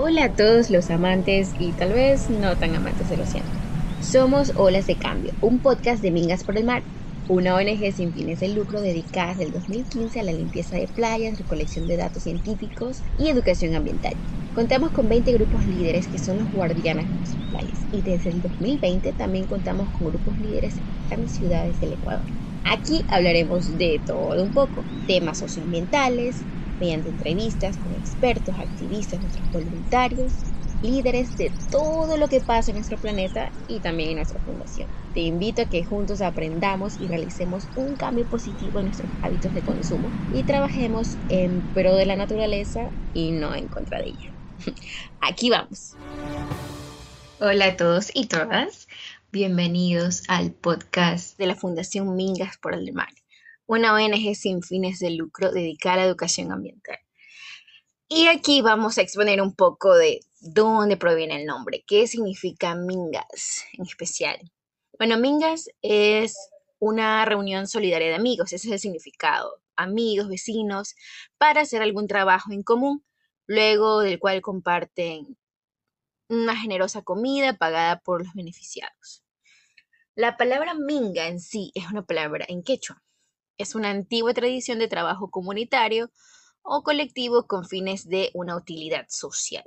Hola a todos los amantes y tal vez no tan amantes del océano. Somos Olas de Cambio, un podcast de Mingas por el Mar, una ONG sin fines de lucro dedicada desde el 2015 a la limpieza de playas, recolección de datos científicos y educación ambiental. Contamos con 20 grupos líderes que son los guardianes de nuestras playas y desde el 2020 también contamos con grupos líderes en ciudades del Ecuador. Aquí hablaremos de todo un poco, temas socioambientales, mediante entrevistas con expertos, activistas, nuestros voluntarios, líderes de todo lo que pasa en nuestro planeta y también en nuestra fundación. Te invito a que juntos aprendamos y realicemos un cambio positivo en nuestros hábitos de consumo y trabajemos en pro de la naturaleza y no en contra de ella. Aquí vamos. Hola a todos y todas. Bienvenidos al podcast de la Fundación Mingas por el Mar, una ONG sin fines de lucro dedicada a la educación ambiental. Y aquí vamos a exponer un poco de dónde proviene el nombre, qué significa Mingas en especial. Bueno, Mingas es una reunión solidaria de amigos, ese es el significado. Amigos, vecinos, para hacer algún trabajo en común, luego del cual comparten una generosa comida pagada por los beneficiados. La palabra minga en sí es una palabra en quechua. Es una antigua tradición de trabajo comunitario o colectivo con fines de una utilidad social.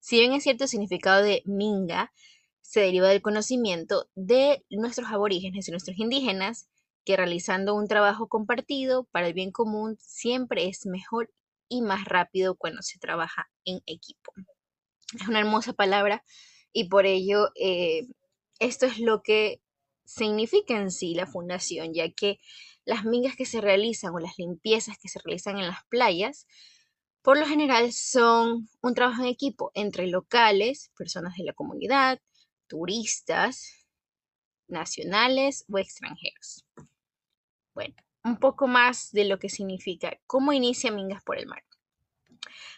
Si bien es cierto el significado de minga se deriva del conocimiento de nuestros aborígenes y nuestros indígenas, que realizando un trabajo compartido para el bien común siempre es mejor y más rápido cuando se trabaja en equipo. Es una hermosa palabra y por ello eh, esto es lo que significa en sí la fundación, ya que las mingas que se realizan o las limpiezas que se realizan en las playas, por lo general son un trabajo en equipo entre locales, personas de la comunidad, turistas, nacionales o extranjeros. Bueno, un poco más de lo que significa cómo inicia Mingas por el Mar.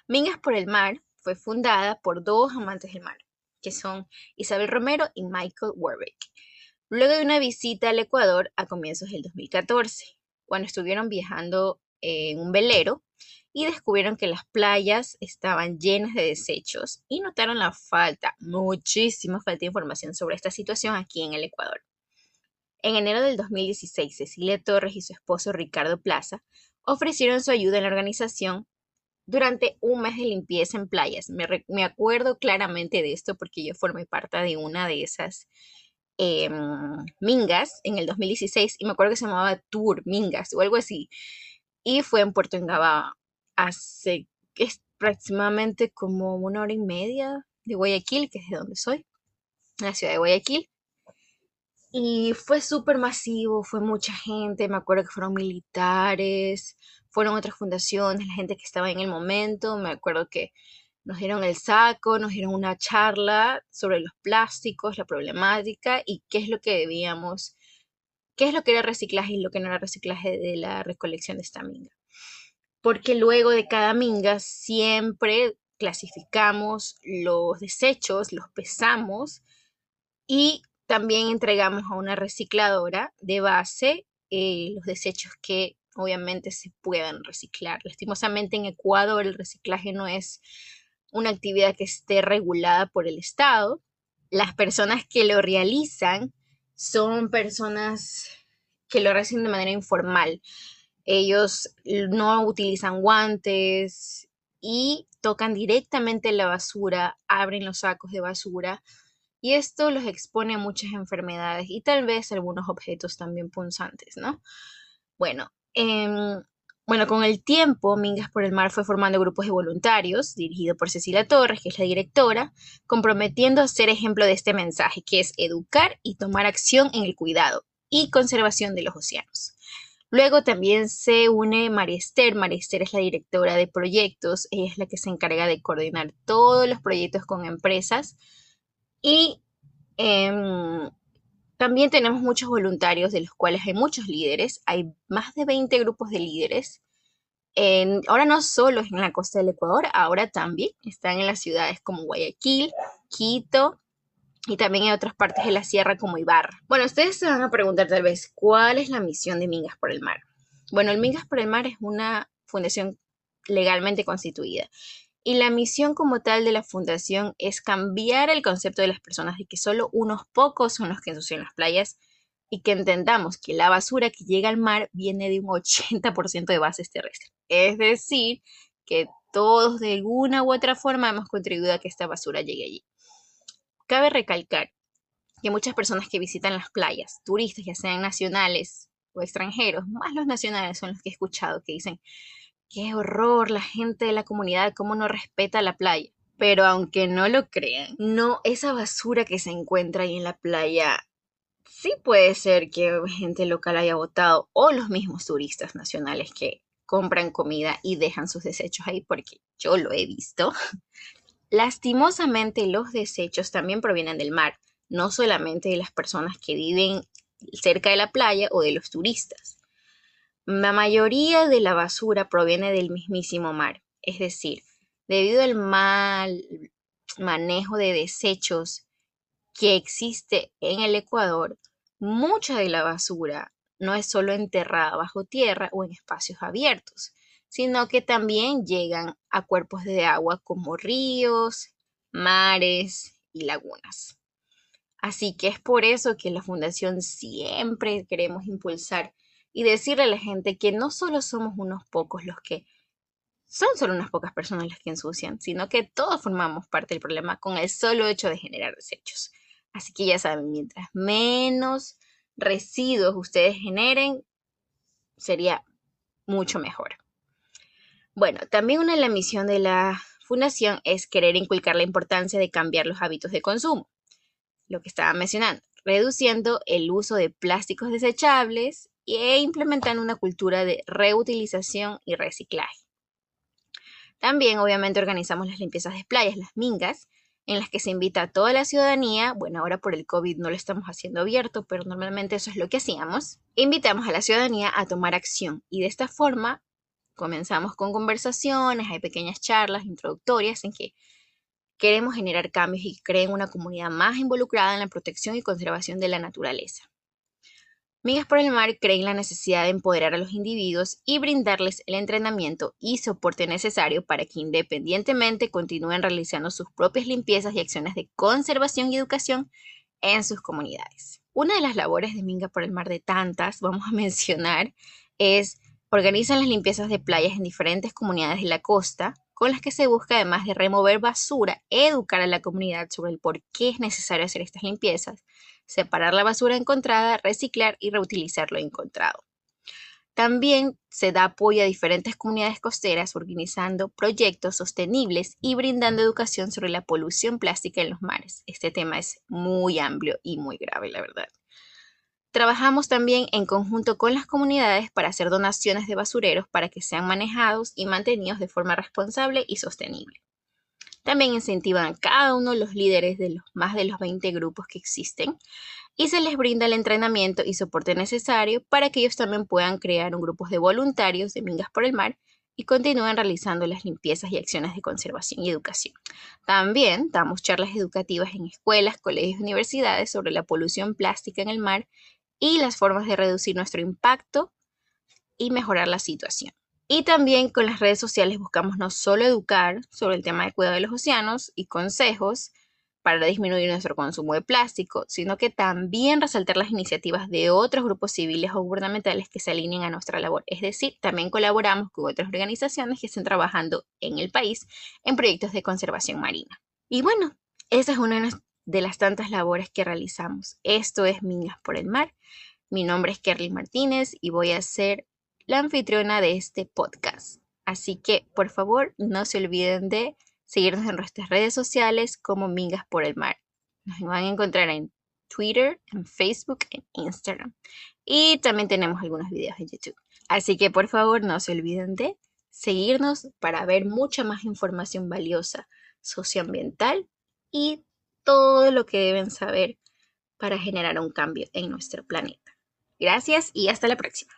Mingas por el Mar fue fundada por dos amantes del mar, que son Isabel Romero y Michael Warwick, luego de una visita al Ecuador a comienzos del 2014, cuando estuvieron viajando en un velero y descubrieron que las playas estaban llenas de desechos y notaron la falta, muchísima falta de información sobre esta situación aquí en el Ecuador. En enero del 2016, Cecilia Torres y su esposo Ricardo Plaza ofrecieron su ayuda en la organización durante un mes de limpieza en playas. Me, acuerdo claramente de esto porque yo formé parte de una de esas em, mingas en el 2016 y me acuerdo que se llamaba Tour Mingas o algo así. Y fue en Puerto Engaba hace aproximadamente como una hora y media de Guayaquil, que es de donde soy, la ciudad de Guayaquil. Y fue súper masivo, fue mucha gente, me acuerdo que fueron militares, fueron otras fundaciones, la gente que estaba en el momento, me acuerdo que nos dieron el saco, nos dieron una charla sobre los plásticos, la problemática y qué es lo que debíamos, qué es lo que era reciclaje y lo que no era reciclaje de la recolección de esta minga. Porque luego de cada minga siempre clasificamos los desechos, los pesamos y también entregamos a una recicladora de base eh, los desechos que obviamente se puedan reciclar. Lastimosamente en Ecuador el reciclaje no es una actividad que esté regulada por el Estado. Las personas que lo realizan son personas que lo hacen de manera informal. Ellos no utilizan guantes y tocan directamente la basura, abren los sacos de basura y esto los expone a muchas enfermedades y tal vez algunos objetos también punzantes, ¿no? Bueno, Em, bueno, con el tiempo, Mingas por el Mar fue formando grupos de voluntarios, dirigido por Cecilia Torres, que es la directora, comprometiendo a ser ejemplo de este mensaje, que es educar y tomar acción en el cuidado y conservación de los océanos. Luego también se une María Esther. Es la directora de proyectos, ella es la que se encarga de coordinar todos los proyectos con empresas y em, también tenemos muchos voluntarios, de los cuales hay muchos líderes. Hay más de 20 grupos de líderes. ahora no solo en la costa del Ecuador, ahora también están en las ciudades como Guayaquil, Quito y también en otras partes de la sierra como Ibarra. Bueno, ustedes se van a preguntar tal vez, ¿cuál es la misión de Mingas por el Mar? Bueno, el Mingas por el Mar es una fundación legalmente constituida Y la misión como tal de la fundación es cambiar el concepto de las personas de que solo unos pocos son los que ensucian las playas y que entendamos que la basura que llega al mar viene de un 80% de bases terrestres. Es decir, que todos de alguna u otra forma hemos contribuido a que esta basura llegue allí. Cabe recalcar que muchas personas que visitan las playas, turistas, ya sean nacionales o extranjeros, más los nacionales son los que he escuchado que dicen, qué horror la gente de la comunidad, cómo no respeta la playa. Pero aunque no lo crean, no, esa basura que se encuentra ahí en la playa, sí puede ser que gente local haya votado o los mismos turistas nacionales que compran comida y dejan sus desechos ahí, porque yo lo he visto. Lastimosamente los desechos también provienen del mar, no solamente de las personas que viven cerca de la playa o de los turistas. La mayoría de la basura proviene del mismísimo mar, es decir, debido al mal manejo de desechos que existe en el Ecuador, mucha de la basura no es solo enterrada bajo tierra o en espacios abiertos, sino que también llegan a cuerpos de agua como ríos, mares y lagunas. Así que es por eso que la Fundación siempre queremos impulsar y decirle a la gente que no solo somos unos pocos los que son solo unas pocas personas las que ensucian, sino que todos formamos parte del problema con el solo hecho de generar desechos. Así que ya saben, mientras menos residuos ustedes generen, sería mucho mejor. Bueno, también una de las misiones de la fundación es querer inculcar la importancia de cambiar los hábitos de consumo, lo que estaba mencionando, reduciendo el uso de plásticos desechables e implementando una cultura de reutilización y reciclaje. También, obviamente, organizamos las limpiezas de playas, las mingas, en las que se invita a toda la ciudadanía, bueno, ahora por el COVID no lo estamos haciendo abierto, pero normalmente eso es lo que hacíamos, invitamos a la ciudadanía a tomar acción y de esta forma comenzamos con conversaciones, hay pequeñas charlas introductorias en que queremos generar cambios y creen una comunidad más involucrada en la protección y conservación de la naturaleza. Migas por el Mar creen la necesidad de empoderar a los individuos y brindarles el entrenamiento y soporte necesario para que independientemente continúen realizando sus propias limpiezas y acciones de conservación y educación en sus comunidades. Una de las labores de Minga por el Mar de tantas, vamos a mencionar, es organizar las limpiezas de playas en diferentes comunidades de la costa, con las que se busca, además de remover basura, educar a la comunidad sobre el por qué es necesario hacer estas limpiezas, separar la basura encontrada, reciclar y reutilizar lo encontrado. También se da apoyo a diferentes comunidades costeras organizando proyectos sostenibles y brindando educación sobre la polución plástica en los mares. Este tema es muy amplio y muy grave, la verdad. Trabajamos también en conjunto con las comunidades para hacer donaciones de basureros para que sean manejados y mantenidos de forma responsable y sostenible. También incentivan a cada uno de los líderes de los más de los 20 grupos que existen y se les brinda el entrenamiento y soporte necesario para que ellos también puedan crear un grupo de voluntarios de Mingas por el Mar y continúen realizando las limpiezas y acciones de conservación y educación. También damos charlas educativas en escuelas, colegios y universidades sobre la polución plástica en el mar y las formas de reducir nuestro impacto y mejorar la situación. Y también con las redes sociales buscamos no solo educar sobre el tema de cuidado de los océanos y consejos para disminuir nuestro consumo de plástico, sino que también resaltar las iniciativas de otros grupos civiles o gubernamentales que se alineen a nuestra labor. Es decir, también colaboramos con otras organizaciones que estén trabajando en el país en proyectos de conservación marina. Y bueno, esa es una las tantas labores que realizamos. Esto es Minas por el Mar. Mi nombre es Kerly Martínez y voy a ser la anfitriona de este podcast. Así que, por favor, no se olviden de seguirnos en nuestras redes sociales como Mingas por el Mar. Nos van a encontrar en Twitter, en Facebook, en Instagram. Y también tenemos algunos videos en YouTube. Así que, por favor, no se olviden de seguirnos para ver mucha más información valiosa socioambiental y todo lo que deben saber para generar un cambio en nuestro planeta. Gracias y hasta la próxima.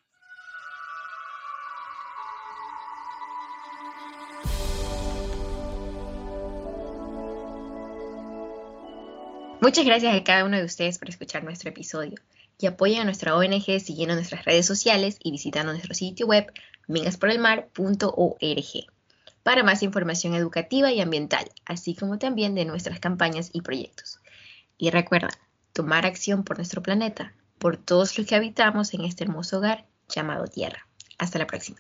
Muchas gracias a cada uno de ustedes por escuchar nuestro episodio y apoyen a nuestra ONG siguiendo nuestras redes sociales y visitando nuestro sitio web mingasporelmar.org. para más información educativa y ambiental, así como también de nuestras campañas y proyectos. Y recuerda, tomar acción por nuestro planeta, por todos los que habitamos en este hermoso hogar llamado Tierra. Hasta la próxima.